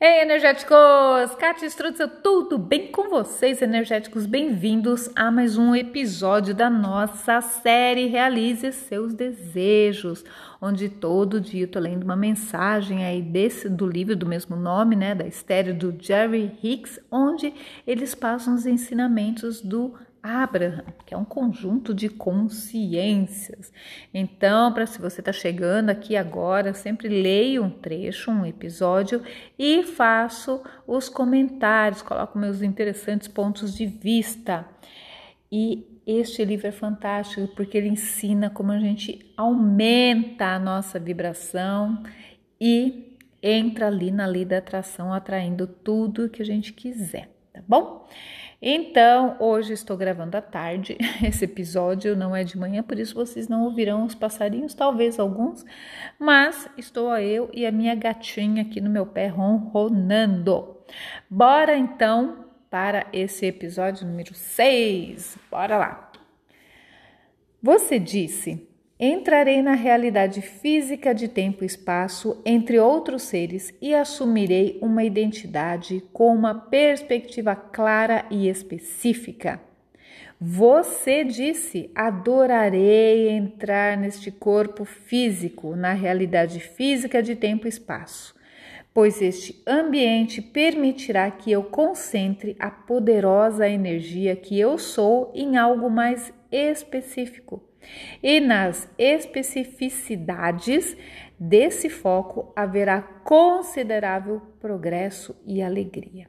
Ei, energéticos! Kátia Strutzel, tudo bem com vocês, energéticos? Bem-vindos a mais um episódio da nossa série Realize Seus Desejos, onde todo dia eu tô lendo uma mensagem aí desse do livro do mesmo nome, né, da estéreo do Jerry Hicks, onde eles passam os ensinamentos do Abraham, que é um conjunto de consciências. Então, para se você está chegando aqui agora, sempre leio um trecho, um episódio e faço os comentários, coloco meus interessantes pontos de vista. E este livro é fantástico porque ele ensina como a gente aumenta a nossa vibração e entra ali na lei da atração, atraindo tudo que a gente quiser, tá bom? Então, hoje estou gravando à tarde. Esse episódio não é de manhã, por isso vocês não ouvirão os passarinhos, talvez alguns, mas estou eu e a minha gatinha aqui no meu pé ronronando. Bora então para esse episódio número 6. Bora lá. Você disse Entrarei na realidade física de tempo e espaço entre outros seres e assumirei uma identidade com uma perspectiva clara e específica. Você disse: adorarei entrar neste corpo físico, na realidade física de tempo e espaço, pois este ambiente permitirá que eu concentre a poderosa energia que eu sou em algo mais específico e nas especificidades desse foco haverá considerável progresso e alegria.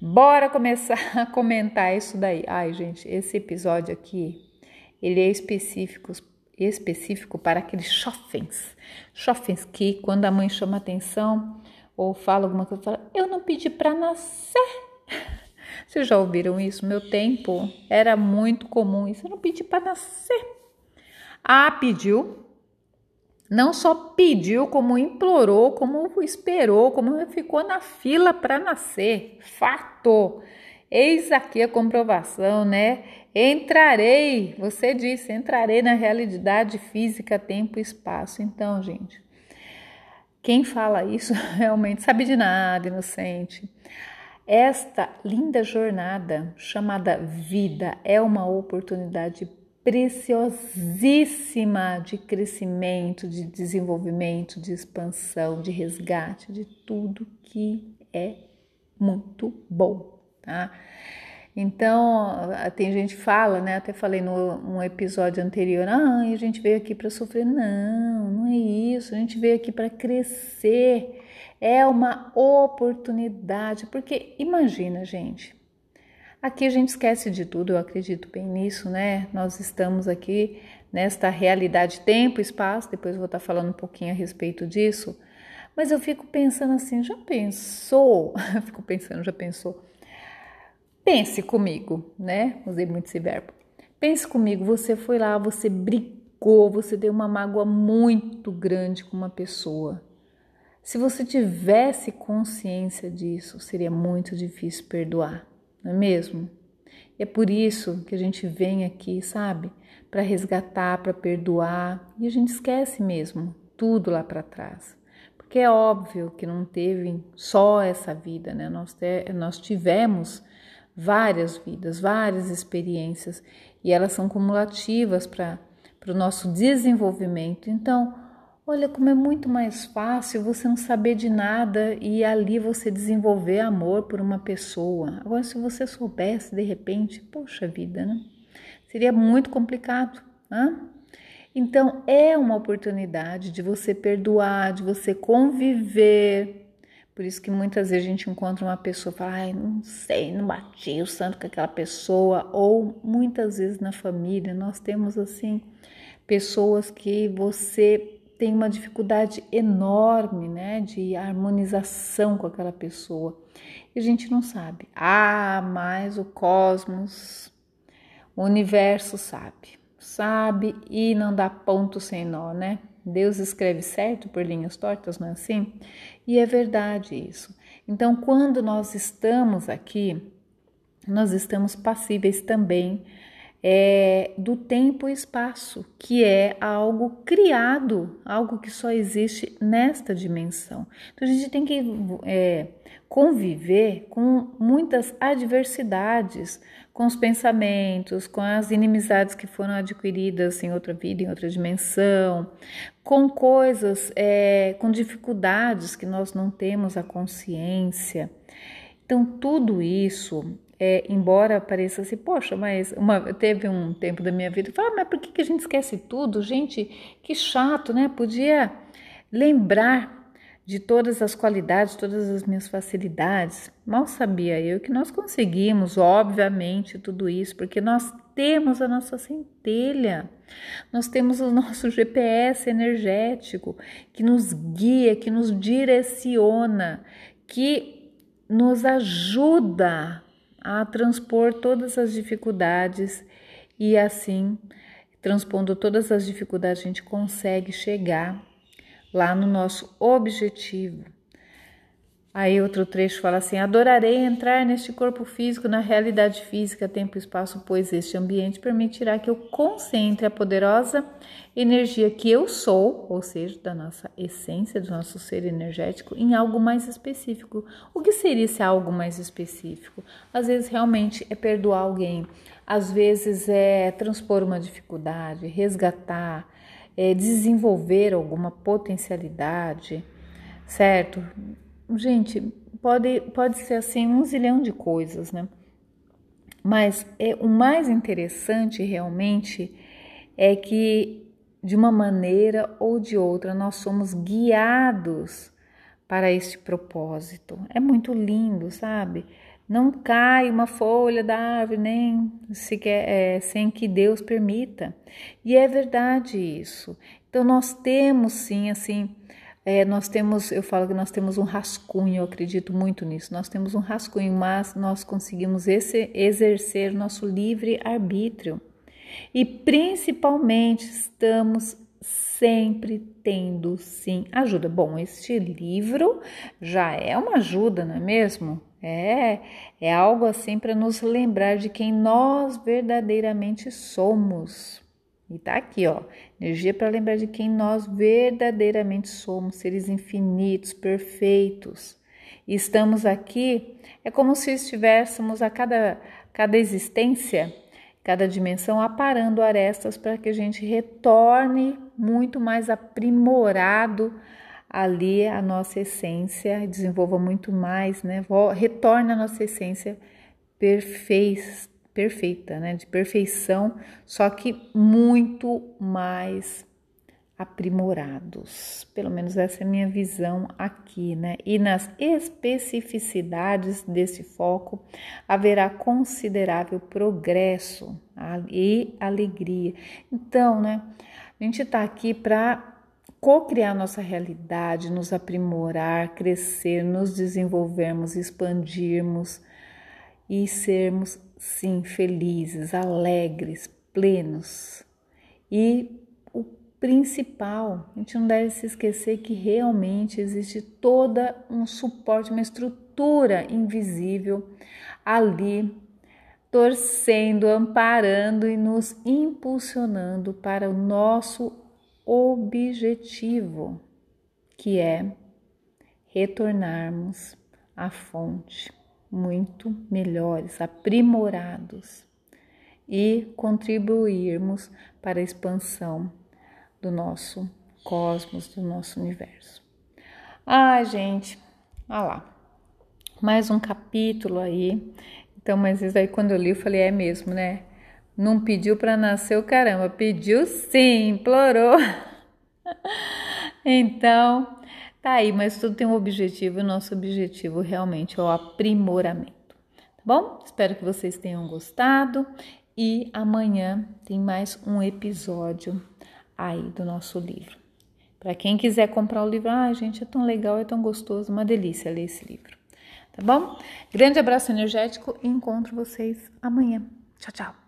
Bora começar a comentar isso daí. Ai, gente, esse episódio aqui, ele é específico, específico para aqueles chofens. Chofens que quando a mãe chama atenção ou fala alguma coisa, fala, eu não pedi para nascer. Vocês já ouviram isso? Meu tempo era muito comum isso. Eu não pedi para nascer. Ah, pediu. Não só pediu, como implorou, como esperou, como ficou na fila para nascer. Fato. Eis aqui a comprovação, né? Entrarei, você disse, entrarei na realidade física, tempo e espaço. Então, gente, quem fala isso realmente sabe de nada, inocente. Esta linda jornada chamada vida é uma oportunidade preciosíssima de crescimento, de desenvolvimento, de expansão, de resgate, de tudo que é muito bom, tá? Então, tem gente que fala, né? Até falei no um episódio anterior, ah, a gente veio aqui para sofrer. Não, não é isso. A gente veio aqui para crescer. É uma oportunidade, porque imagina, gente, Aqui a gente esquece de tudo, eu acredito bem nisso, né? Nós estamos aqui nesta realidade tempo, espaço, depois vou estar falando um pouquinho a respeito disso. Mas eu fico pensando assim, já pensou? fico pensando, já pensou? Pense comigo, né? Usei muito esse verbo. Pense comigo, você foi lá, você brigou, você deu uma mágoa muito grande com uma pessoa. Se você tivesse consciência disso, seria muito difícil perdoar não é mesmo? E é por isso que a gente vem aqui, sabe? Para resgatar, para perdoar, e a gente esquece mesmo tudo lá para trás. Porque é óbvio que não teve só essa vida, né? Nós, te, nós tivemos várias vidas, várias experiências, e elas são cumulativas para o nosso desenvolvimento. Então, Olha como é muito mais fácil você não saber de nada e ali você desenvolver amor por uma pessoa. Agora, se você soubesse de repente, poxa vida, né? Seria muito complicado. Né? Então, é uma oportunidade de você perdoar, de você conviver. Por isso que muitas vezes a gente encontra uma pessoa e fala, ai, não sei, não bati o santo com aquela pessoa. Ou muitas vezes na família nós temos assim pessoas que você tem uma dificuldade enorme, né, de harmonização com aquela pessoa. E a gente não sabe. Ah, mas o cosmos, o universo sabe. Sabe e não dá ponto sem nó, né? Deus escreve certo por linhas tortas, não é assim? E é verdade isso. Então, quando nós estamos aqui, nós estamos passíveis também é, do tempo e espaço, que é algo criado, algo que só existe nesta dimensão. Então a gente tem que é, conviver com muitas adversidades, com os pensamentos, com as inimizades que foram adquiridas em outra vida, em outra dimensão, com coisas, é, com dificuldades que nós não temos a consciência. Então, tudo isso é, embora pareça assim, poxa, mas uma, teve um tempo da minha vida, fala, mas por que, que a gente esquece tudo? Gente, que chato, né? Podia lembrar de todas as qualidades, todas as minhas facilidades. Mal sabia eu que nós conseguimos, obviamente, tudo isso, porque nós temos a nossa centelha, nós temos o nosso GPS energético que nos guia, que nos direciona, que nos ajuda a transpor todas as dificuldades e assim, transpondo todas as dificuldades, a gente consegue chegar lá no nosso objetivo. Aí outro trecho fala assim: Adorarei entrar neste corpo físico, na realidade física, tempo e espaço, pois este ambiente permitirá que eu concentre a poderosa energia que eu sou, ou seja, da nossa essência, do nosso ser energético, em algo mais específico. O que seria esse algo mais específico? Às vezes realmente é perdoar alguém, às vezes é transpor uma dificuldade, resgatar, é desenvolver alguma potencialidade, certo? Gente, pode, pode ser assim um zilhão de coisas, né? Mas é, o mais interessante realmente é que, de uma maneira ou de outra, nós somos guiados para este propósito. É muito lindo, sabe? Não cai uma folha da árvore nem sequer, é, sem que Deus permita. E é verdade isso. Então nós temos sim, assim, é, nós temos, eu falo que nós temos um rascunho, eu acredito muito nisso. Nós temos um rascunho, mas nós conseguimos esse, exercer nosso livre arbítrio. E principalmente estamos sempre tendo sim ajuda. Bom, este livro já é uma ajuda, não é mesmo? É, é algo assim para nos lembrar de quem nós verdadeiramente somos. E tá aqui, ó, energia para lembrar de quem nós verdadeiramente somos, seres infinitos, perfeitos. E estamos aqui, é como se estivéssemos a cada, cada existência, cada dimensão, aparando arestas para que a gente retorne muito mais aprimorado ali a nossa essência, desenvolva muito mais, né? Retorne a nossa essência perfeita perfeita, né? De perfeição, só que muito mais aprimorados. Pelo menos essa é a minha visão aqui, né? E nas especificidades desse foco haverá considerável progresso e alegria. Então, né? A gente está aqui para co-criar nossa realidade, nos aprimorar, crescer, nos desenvolvermos, expandirmos e sermos sim, felizes, alegres, plenos. E o principal, a gente não deve se esquecer que realmente existe toda um suporte, uma estrutura invisível ali torcendo, amparando e nos impulsionando para o nosso objetivo, que é retornarmos à fonte muito melhores, aprimorados e contribuirmos para a expansão do nosso cosmos, do nosso universo. Ai, gente, olha lá, mais um capítulo aí. Então, mas isso aí quando eu li, eu falei, é mesmo, né? Não pediu para nascer o caramba, pediu sim, implorou. então, Tá aí, mas tudo tem um objetivo e o nosso objetivo realmente é o aprimoramento. Tá bom? Espero que vocês tenham gostado e amanhã tem mais um episódio aí do nosso livro. Para quem quiser comprar o livro, ah, gente, é tão legal, é tão gostoso, uma delícia ler esse livro. Tá bom? Grande abraço energético e encontro vocês amanhã. Tchau, tchau.